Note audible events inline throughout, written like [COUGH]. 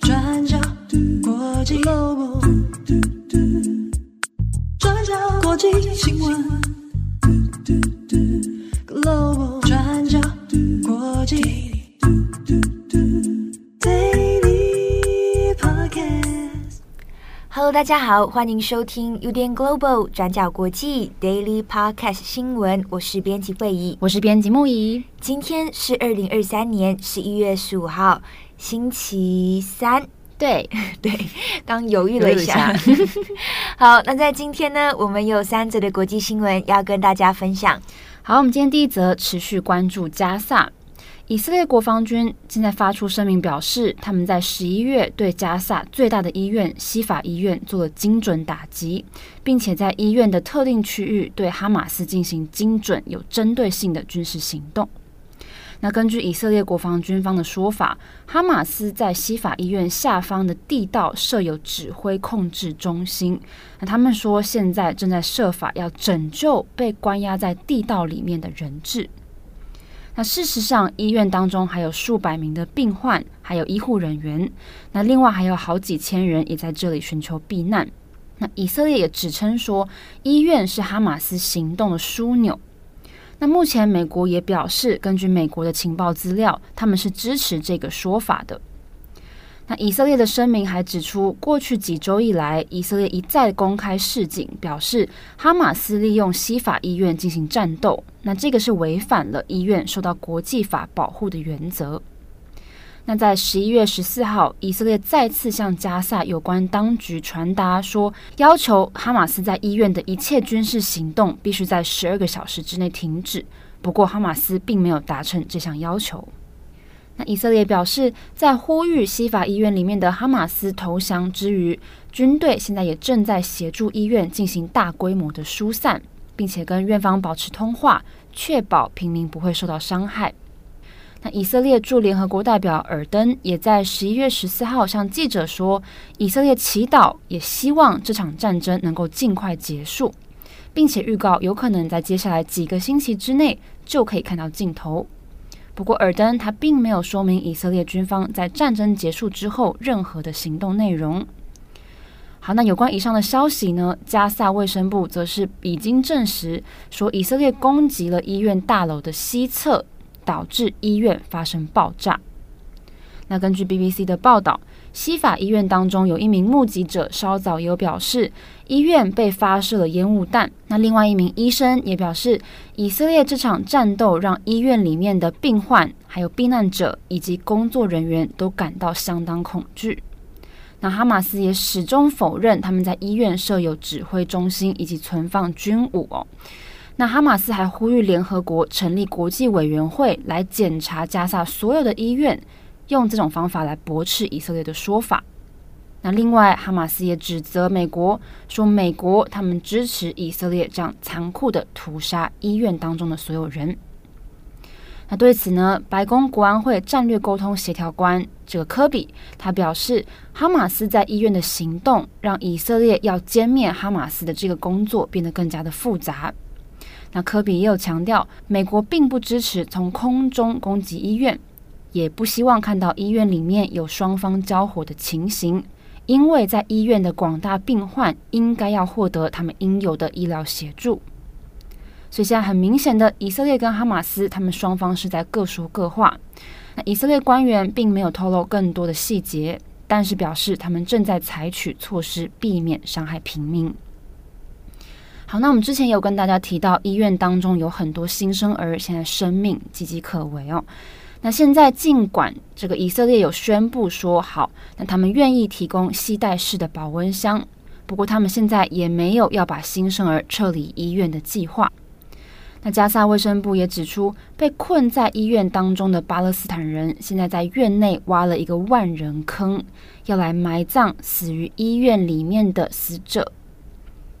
转角国际楼转角国际新闻。大家好，欢迎收听 UDN Global 转角国际 Daily Podcast 新闻，我是编辑慧仪，我是编辑木仪。今天是二零二三年十一月十五号。星期三，对 [LAUGHS] 对，刚犹豫了一下。一下 [LAUGHS] 好，那在今天呢，我们有三则的国际新闻要跟大家分享。好，我们今天第一则持续关注加萨，以色列国防军现在发出声明表示，他们在十一月对加萨最大的医院西法医院做了精准打击，并且在医院的特定区域对哈马斯进行精准有针对性的军事行动。那根据以色列国防军方的说法，哈马斯在西法医院下方的地道设有指挥控制中心。那他们说，现在正在设法要拯救被关押在地道里面的人质。那事实上，医院当中还有数百名的病患，还有医护人员。那另外还有好几千人也在这里寻求避难。那以色列也指称说，医院是哈马斯行动的枢纽。那目前，美国也表示，根据美国的情报资料，他们是支持这个说法的。那以色列的声明还指出，过去几周以来，以色列一再公开示警，表示哈马斯利用西法医院进行战斗，那这个是违反了医院受到国际法保护的原则。那在十一月十四号，以色列再次向加萨有关当局传达说，要求哈马斯在医院的一切军事行动必须在十二个小时之内停止。不过，哈马斯并没有达成这项要求。那以色列表示，在呼吁西法医院里面的哈马斯投降之余，军队现在也正在协助医院进行大规模的疏散，并且跟院方保持通话，确保平民不会受到伤害。那以色列驻联合国代表尔登也在十一月十四号向记者说，以色列祈祷也希望这场战争能够尽快结束，并且预告有可能在接下来几个星期之内就可以看到尽头。不过，尔登他并没有说明以色列军方在战争结束之后任何的行动内容。好，那有关以上的消息呢？加萨卫生部则是已经证实说，以色列攻击了医院大楼的西侧。导致医院发生爆炸。那根据 BBC 的报道，西法医院当中有一名目击者稍早也有表示，医院被发射了烟雾弹。那另外一名医生也表示，以色列这场战斗让医院里面的病患、还有避难者以及工作人员都感到相当恐惧。那哈马斯也始终否认他们在医院设有指挥中心以及存放军武哦。那哈马斯还呼吁联合国成立国际委员会来检查加萨所有的医院，用这种方法来驳斥以色列的说法。那另外，哈马斯也指责美国说，美国他们支持以色列这样残酷的屠杀医院当中的所有人。那对此呢，白宫国安会战略沟通协调官这个科比他表示，哈马斯在医院的行动让以色列要歼灭哈马斯的这个工作变得更加的复杂。那科比也有强调，美国并不支持从空中攻击医院，也不希望看到医院里面有双方交火的情形，因为在医院的广大病患应该要获得他们应有的医疗协助。所以现在很明显的，以色列跟哈马斯他们双方是在各说各话。那以色列官员并没有透露更多的细节，但是表示他们正在采取措施，避免伤害平民。好，那我们之前有跟大家提到，医院当中有很多新生儿，现在生命岌岌可危哦。那现在尽管这个以色列有宣布说好，那他们愿意提供携带式的保温箱，不过他们现在也没有要把新生儿撤离医院的计划。那加萨卫生部也指出，被困在医院当中的巴勒斯坦人，现在在院内挖了一个万人坑，要来埋葬死于医院里面的死者。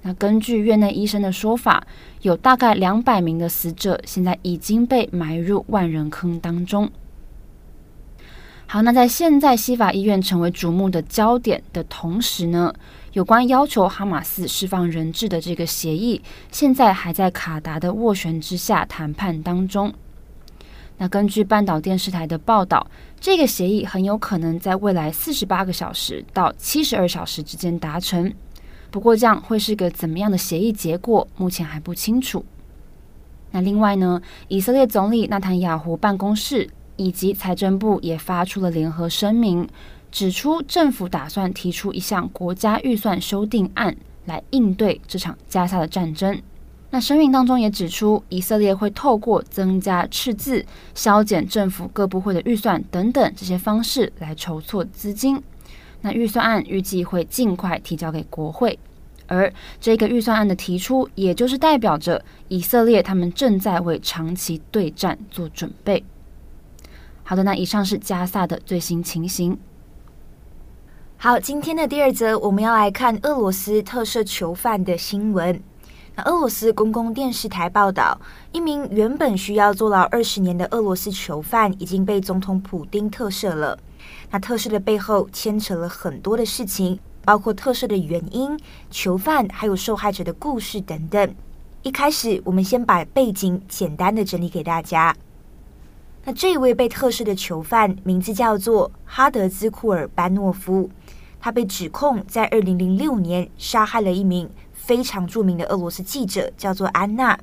那根据院内医生的说法，有大概两百名的死者现在已经被埋入万人坑当中。好，那在现在西法医院成为瞩目的焦点的同时呢，有关要求哈马斯释放人质的这个协议，现在还在卡达的斡旋之下谈判当中。那根据半岛电视台的报道，这个协议很有可能在未来四十八个小时到七十二小时之间达成。不过，这样会是个怎么样的协议结果，目前还不清楚。那另外呢，以色列总理纳坦雅胡办公室以及财政部也发出了联合声明，指出政府打算提出一项国家预算修订案来应对这场加沙的战争。那声明当中也指出，以色列会透过增加赤字、削减政府各部会的预算等等这些方式来筹措资金。那预算案预计会尽快提交给国会。而这个预算案的提出，也就是代表着以色列他们正在为长期对战做准备。好的，那以上是加萨的最新情形。好，今天的第二则我们要来看俄罗斯特赦囚犯的新闻。那俄罗斯公共电视台报道，一名原本需要坐牢二十年的俄罗斯囚犯已经被总统普丁特赦了。那特赦的背后牵扯了很多的事情。包括特赦的原因、囚犯还有受害者的故事等等。一开始，我们先把背景简单的整理给大家。那这位被特赦的囚犯名字叫做哈德兹库尔班诺夫，他被指控在二零零六年杀害了一名非常著名的俄罗斯记者，叫做安娜。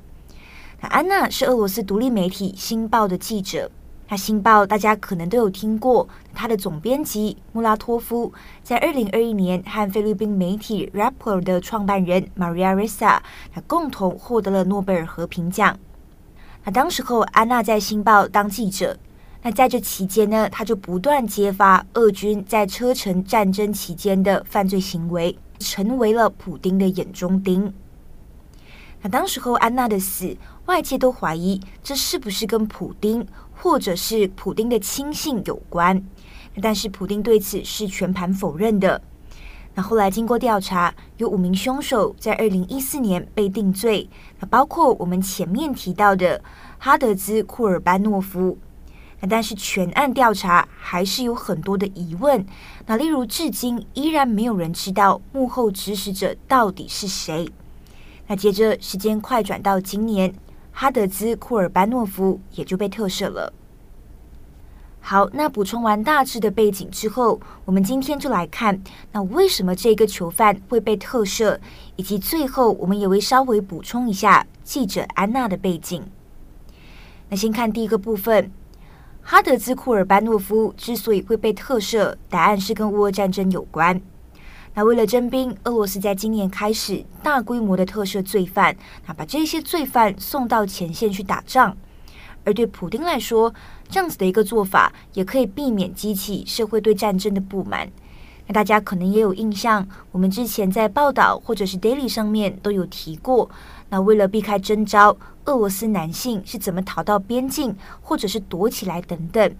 那安娜是俄罗斯独立媒体《新报》的记者。那《新报》大家可能都有听过，他的总编辑穆拉托夫在二零二一年和菲律宾媒体 Rapper 的创办人 Maria Ressa，他共同获得了诺贝尔和平奖。那当时候安娜在《新报》当记者，那在这期间呢，他就不断揭发俄军在车臣战争期间的犯罪行为，成为了普丁的眼中钉。那当时候安娜的死，外界都怀疑这是不是跟普丁。或者是普丁的亲信有关，但是普丁对此是全盘否认的。那后来经过调查，有五名凶手在二零一四年被定罪，那包括我们前面提到的哈德兹库尔班诺夫。那但是全案调查还是有很多的疑问，那例如至今依然没有人知道幕后指使者到底是谁。那接着时间快转到今年。哈德兹库尔班诺夫也就被特赦了。好，那补充完大致的背景之后，我们今天就来看，那为什么这个囚犯会被特赦，以及最后我们也会稍微补充一下记者安娜的背景。那先看第一个部分，哈德兹库尔班诺夫之所以会被特赦，答案是跟乌俄战争有关。那为了征兵，俄罗斯在今年开始大规模的特赦罪犯，那把这些罪犯送到前线去打仗。而对普丁来说，这样子的一个做法也可以避免激起社会对战争的不满。那大家可能也有印象，我们之前在报道或者是 Daily 上面都有提过。那为了避开征召，俄罗斯男性是怎么逃到边境，或者是躲起来等等。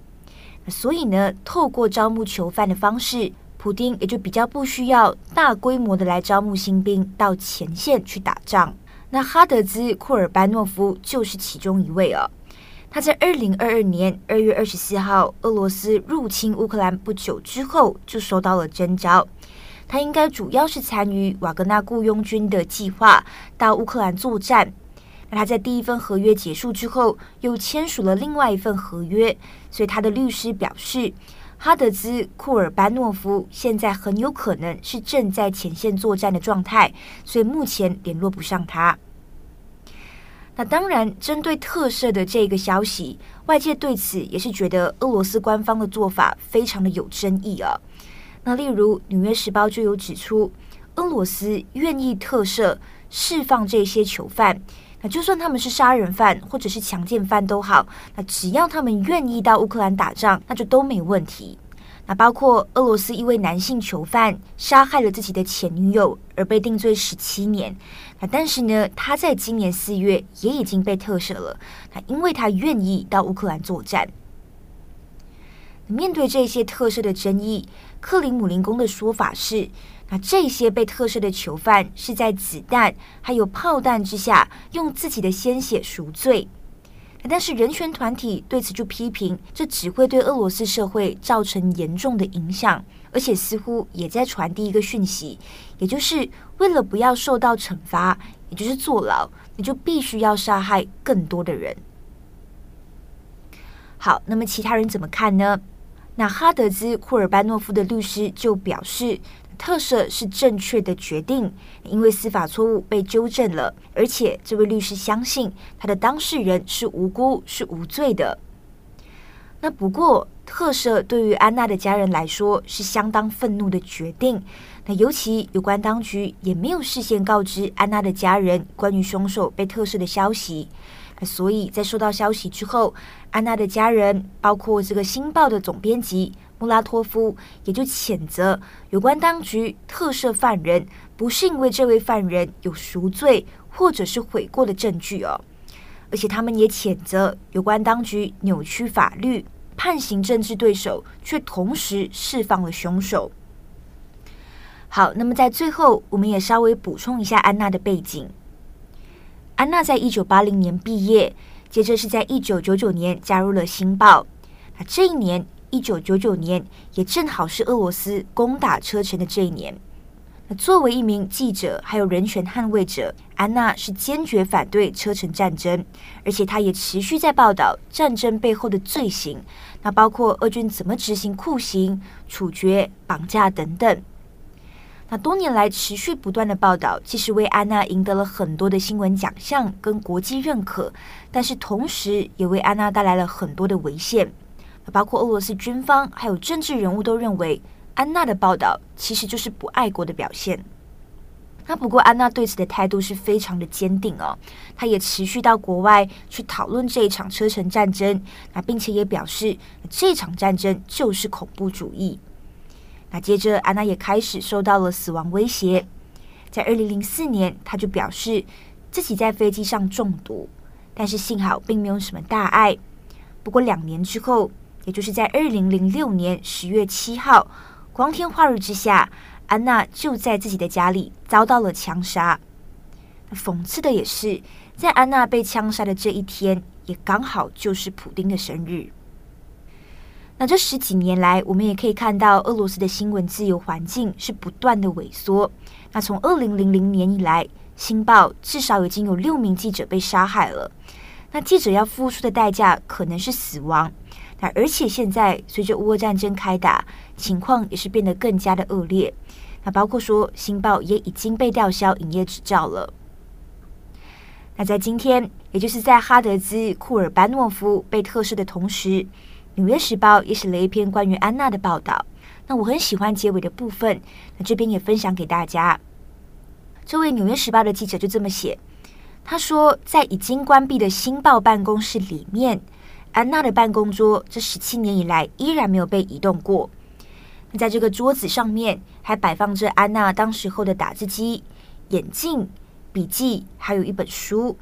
所以呢，透过招募囚犯的方式。普丁也就比较不需要大规模的来招募新兵到前线去打仗。那哈德兹库尔班诺夫就是其中一位哦。他在二零二二年二月二十四号，俄罗斯入侵乌克兰不久之后就收到了征召。他应该主要是参与瓦格纳雇佣军的计划到乌克兰作战。那他在第一份合约结束之后，又签署了另外一份合约，所以他的律师表示。哈德兹库尔班诺夫现在很有可能是正在前线作战的状态，所以目前联络不上他。那当然，针对特赦的这个消息，外界对此也是觉得俄罗斯官方的做法非常的有争议啊。那例如《纽约时报》就有指出，俄罗斯愿意特赦释放这些囚犯。就算他们是杀人犯或者是强奸犯都好，那只要他们愿意到乌克兰打仗，那就都没问题。那包括俄罗斯一位男性囚犯杀害了自己的前女友而被定罪十七年，那但是呢，他在今年四月也已经被特赦了。那因为他愿意到乌克兰作战。面对这些特赦的争议，克里姆林宫的说法是。那这些被特赦的囚犯是在子弹还有炮弹之下用自己的鲜血赎罪，但是人权团体对此就批评，这只会对俄罗斯社会造成严重的影响，而且似乎也在传递一个讯息，也就是为了不要受到惩罚，也就是坐牢，你就必须要杀害更多的人。好，那么其他人怎么看呢？那哈德兹·库尔班诺夫的律师就表示，特赦是正确的决定，因为司法错误被纠正了，而且这位律师相信他的当事人是无辜、是无罪的。那不过，特赦对于安娜的家人来说是相当愤怒的决定。那尤其有关当局也没有事先告知安娜的家人关于凶手被特赦的消息。所以在收到消息之后，安娜的家人，包括这个《新报》的总编辑穆拉托夫，也就谴责有关当局特赦犯人，不是因为这位犯人有赎罪或者是悔过的证据哦，而且他们也谴责有关当局扭曲法律，判刑政治对手，却同时释放了凶手。好，那么在最后，我们也稍微补充一下安娜的背景。安娜在一九八零年毕业，接着是在一九九九年加入了《新报》。那这一年，一九九九年，也正好是俄罗斯攻打车臣的这一年。那作为一名记者，还有人权捍卫者，安娜是坚决反对车臣战争，而且她也持续在报道战争背后的罪行，那包括俄军怎么执行酷刑、处决、绑架等等。那多年来持续不断的报道，其实为安娜赢得了很多的新闻奖项跟国际认可，但是同时也为安娜带来了很多的危险。包括俄罗斯军方还有政治人物都认为，安娜的报道其实就是不爱国的表现。那不过安娜对此的态度是非常的坚定哦，她也持续到国外去讨论这一场车臣战争，那并且也表示这场战争就是恐怖主义。接着，安娜也开始受到了死亡威胁。在二零零四年，她就表示自己在飞机上中毒，但是幸好并没有什么大碍。不过两年之后，也就是在二零零六年十月七号，光天化日之下，安娜就在自己的家里遭到了枪杀。讽刺的也是，在安娜被枪杀的这一天，也刚好就是普丁的生日。那这十几年来，我们也可以看到俄罗斯的新闻自由环境是不断的萎缩。那从二零零零年以来，《新报》至少已经有六名记者被杀害了。那记者要付出的代价可能是死亡。那而且现在随着乌俄战争开打，情况也是变得更加的恶劣。那包括说，《新报》也已经被吊销营业执照了。那在今天，也就是在哈德兹·库尔班诺夫被特赦的同时。《纽约时报》也写了一篇关于安娜的报道。那我很喜欢结尾的部分，那这边也分享给大家。这位《纽约时报》的记者就这么写，他说，在已经关闭的《新报》办公室里面，安娜的办公桌这十七年以来依然没有被移动过。那在这个桌子上面还摆放着安娜当时候的打字机、眼镜、笔记，还有一本书。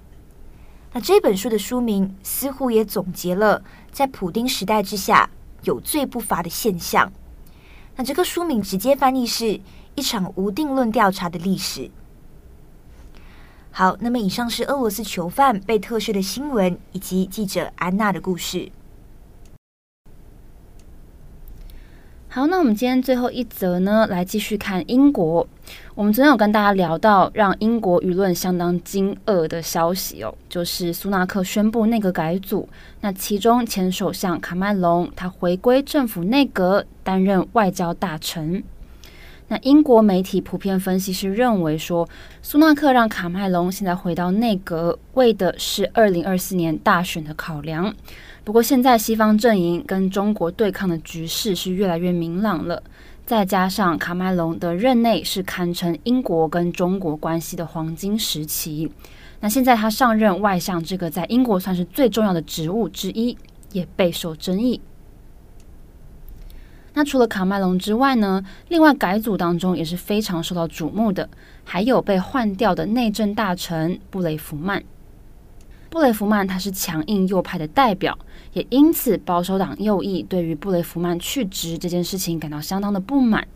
那这本书的书名似乎也总结了在普丁时代之下有罪不罚的现象。那这个书名直接翻译是一场无定论调查的历史。好，那么以上是俄罗斯囚犯被特赦的新闻，以及记者安娜的故事。好，那我们今天最后一则呢，来继续看英国。我们昨天有跟大家聊到让英国舆论相当惊愕的消息哦，就是苏纳克宣布内阁改组，那其中前首相卡麦隆他回归政府内阁担任外交大臣。那英国媒体普遍分析是认为说，苏纳克让卡麦隆现在回到内阁，为的是二零二四年大选的考量。不过现在西方阵营跟中国对抗的局势是越来越明朗了，再加上卡麦隆的任内是堪称英国跟中国关系的黄金时期，那现在他上任外相这个在英国算是最重要的职务之一，也备受争议。那除了卡麦隆之外呢，另外改组当中也是非常受到瞩目的，还有被换掉的内政大臣布雷弗曼。布雷弗曼他是强硬右派的代表，也因此保守党右翼对于布雷弗曼去职这件事情感到相当的不满。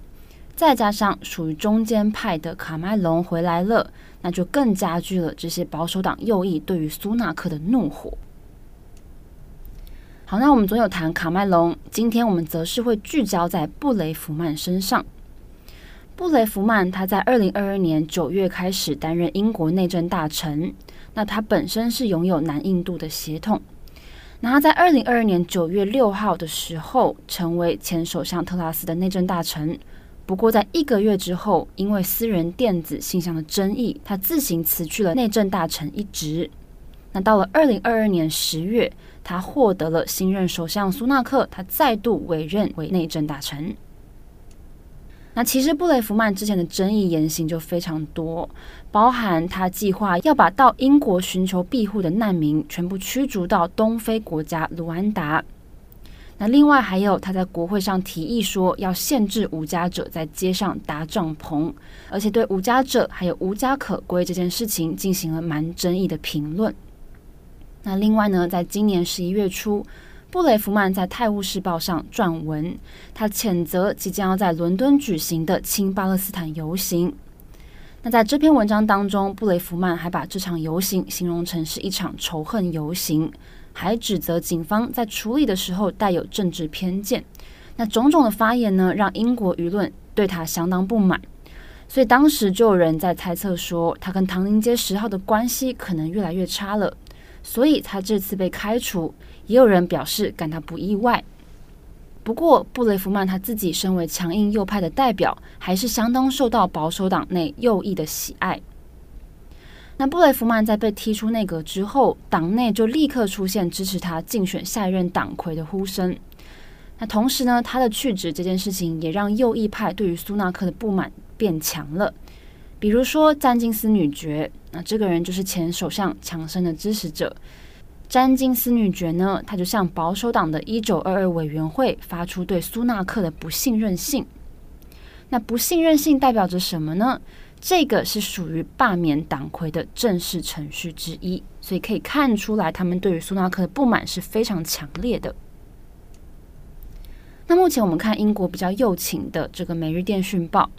再加上属于中间派的卡麦隆回来了，那就更加剧了这些保守党右翼对于苏纳克的怒火。好，那我们总有谈卡麦隆，今天我们则是会聚焦在布雷弗曼身上。布雷弗曼他在二零二二年九月开始担任英国内政大臣。那他本身是拥有南印度的血统，那他在二零二二年九月六号的时候，成为前首相特拉斯的内政大臣。不过，在一个月之后，因为私人电子信箱的争议，他自行辞去了内政大臣一职。那到了二零二二年十月，他获得了新任首相苏纳克，他再度委任为内政大臣。那其实布雷弗曼之前的争议言行就非常多，包含他计划要把到英国寻求庇护的难民全部驱逐到东非国家卢安达。那另外还有他在国会上提议说要限制无家者在街上搭帐篷，而且对无家者还有无家可归这件事情进行了蛮争议的评论。那另外呢，在今年十一月初。布雷弗曼在《泰晤士报》上撰文，他谴责即将要在伦敦举行的亲巴勒斯坦游行。那在这篇文章当中，布雷弗曼还把这场游行形容成是一场仇恨游行，还指责警方在处理的时候带有政治偏见。那种种的发言呢，让英国舆论对他相当不满。所以当时就有人在猜测说，他跟唐宁街十号的关系可能越来越差了。所以他这次被开除。也有人表示感到不意外，不过布雷弗曼他自己身为强硬右派的代表，还是相当受到保守党内右翼的喜爱。那布雷弗曼在被踢出内阁之后，党内就立刻出现支持他竞选下一任党魁的呼声。那同时呢，他的去职这件事情也让右翼派对于苏纳克的不满变强了。比如说詹金斯女爵，那这个人就是前首相强生的支持者。詹金斯女爵呢，她就向保守党的一九二二委员会发出对苏纳克的不信任信。那不信任信代表着什么呢？这个是属于罢免党魁的正式程序之一，所以可以看出来，他们对于苏纳克的不满是非常强烈的。那目前我们看英国比较右倾的这个《每日电讯报》，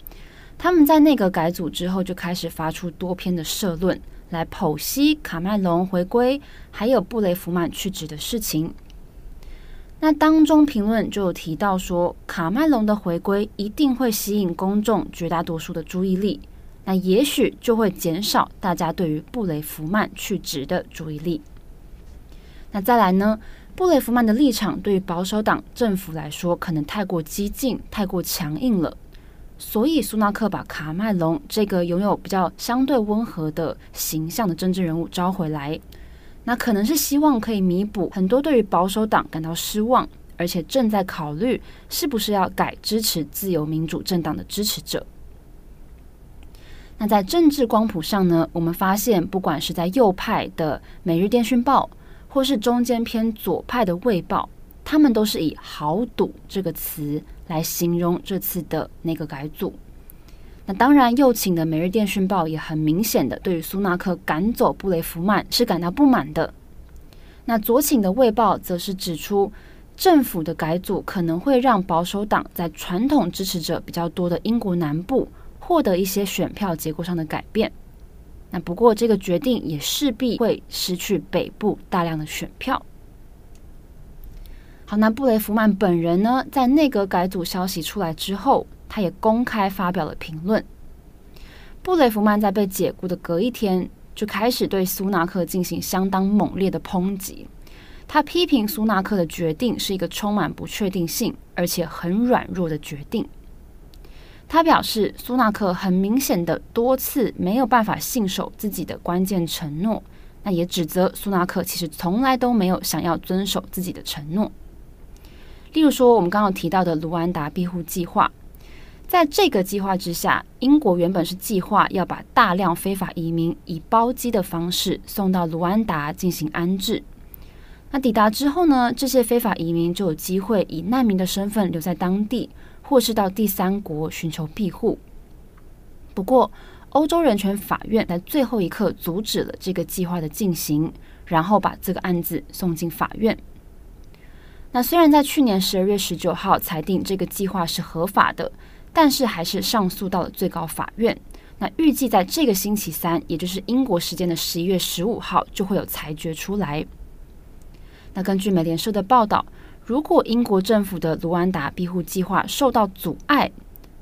他们在内阁改组之后就开始发出多篇的社论。来剖析卡麦隆回归，还有布雷弗曼去职的事情。那当中评论就有提到说，卡麦隆的回归一定会吸引公众绝大多数的注意力，那也许就会减少大家对于布雷弗曼去职的注意力。那再来呢，布雷弗曼的立场对于保守党政府来说，可能太过激进、太过强硬了。所以，苏纳克把卡麦隆这个拥有比较相对温和的形象的政治人物招回来，那可能是希望可以弥补很多对于保守党感到失望，而且正在考虑是不是要改支持自由民主政党的支持者。那在政治光谱上呢，我们发现，不管是在右派的《每日电讯报》，或是中间偏左派的《卫报》，他们都是以“豪赌”这个词。来形容这次的内阁改组。那当然，右倾的《每日电讯报》也很明显的对于苏纳克赶走布雷弗曼是感到不满的。那左倾的《卫报》则是指出，政府的改组可能会让保守党在传统支持者比较多的英国南部获得一些选票结构上的改变。那不过，这个决定也势必会失去北部大量的选票。好，那布雷弗曼本人呢，在内阁改组消息出来之后，他也公开发表了评论。布雷弗曼在被解雇的隔一天，就开始对苏纳克进行相当猛烈的抨击。他批评苏纳克的决定是一个充满不确定性，而且很软弱的决定。他表示，苏纳克很明显的多次没有办法信守自己的关键承诺，那也指责苏纳克其实从来都没有想要遵守自己的承诺。例如说，我们刚刚提到的卢安达庇护计划，在这个计划之下，英国原本是计划要把大量非法移民以包机的方式送到卢安达进行安置。那抵达之后呢，这些非法移民就有机会以难民的身份留在当地，或是到第三国寻求庇护。不过，欧洲人权法院在最后一刻阻止了这个计划的进行，然后把这个案子送进法院。那虽然在去年十二月十九号裁定这个计划是合法的，但是还是上诉到了最高法院。那预计在这个星期三，也就是英国时间的十一月十五号，就会有裁决出来。那根据美联社的报道，如果英国政府的卢安达庇护计划受到阻碍，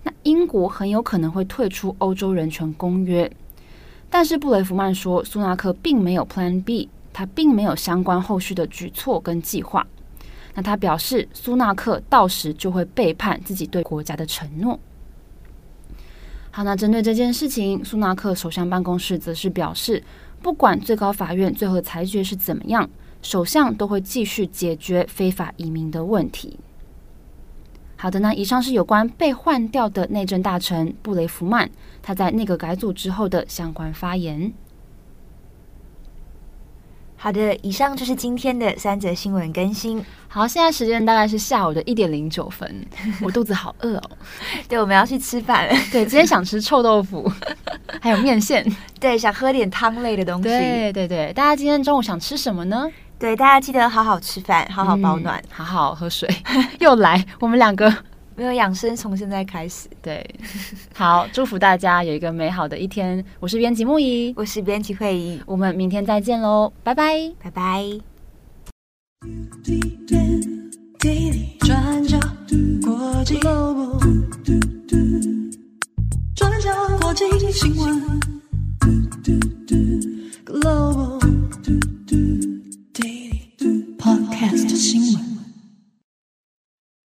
那英国很有可能会退出欧洲人权公约。但是布雷弗曼说，苏纳克并没有 Plan B。他并没有相关后续的举措跟计划。那他表示，苏纳克到时就会背叛自己对国家的承诺。好，那针对这件事情，苏纳克首相办公室则是表示，不管最高法院最后裁决是怎么样，首相都会继续解决非法移民的问题。好的，那以上是有关被换掉的内政大臣布雷弗曼他在内阁改组之后的相关发言。好的，以上就是今天的三则新闻更新。好，现在时间大概是下午的一点零九分，[LAUGHS] 我肚子好饿哦。对，我们要去吃饭了。对，今天想吃臭豆腐，[LAUGHS] 还有面线。对，想喝点汤类的东西。对对对，大家今天中午想吃什么呢？对，大家记得好好吃饭，好好保暖，嗯、好好喝水。[LAUGHS] 又来，我们两个。没有养生，从现在开始。对，[LAUGHS] 好，祝福大家有一个美好的一天。我是编辑木仪，我是编辑慧议，我们明天再见喽，拜拜，拜拜。转角转角新闻，Global Podcast 新闻。